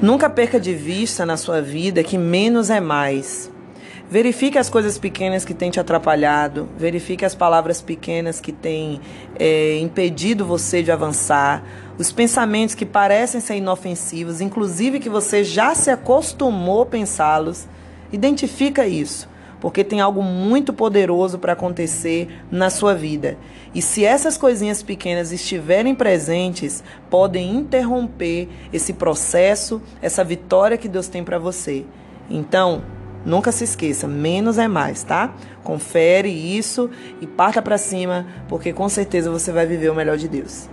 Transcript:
Nunca perca de vista na sua vida que menos é mais. Verifique as coisas pequenas que têm te atrapalhado, verifique as palavras pequenas que têm é, impedido você de avançar, os pensamentos que parecem ser inofensivos, inclusive que você já se acostumou a pensá-los. Identifica isso, porque tem algo muito poderoso para acontecer na sua vida. E se essas coisinhas pequenas estiverem presentes, podem interromper esse processo, essa vitória que Deus tem para você. Então, Nunca se esqueça, menos é mais, tá? Confere isso e parta para cima, porque com certeza você vai viver o melhor de Deus.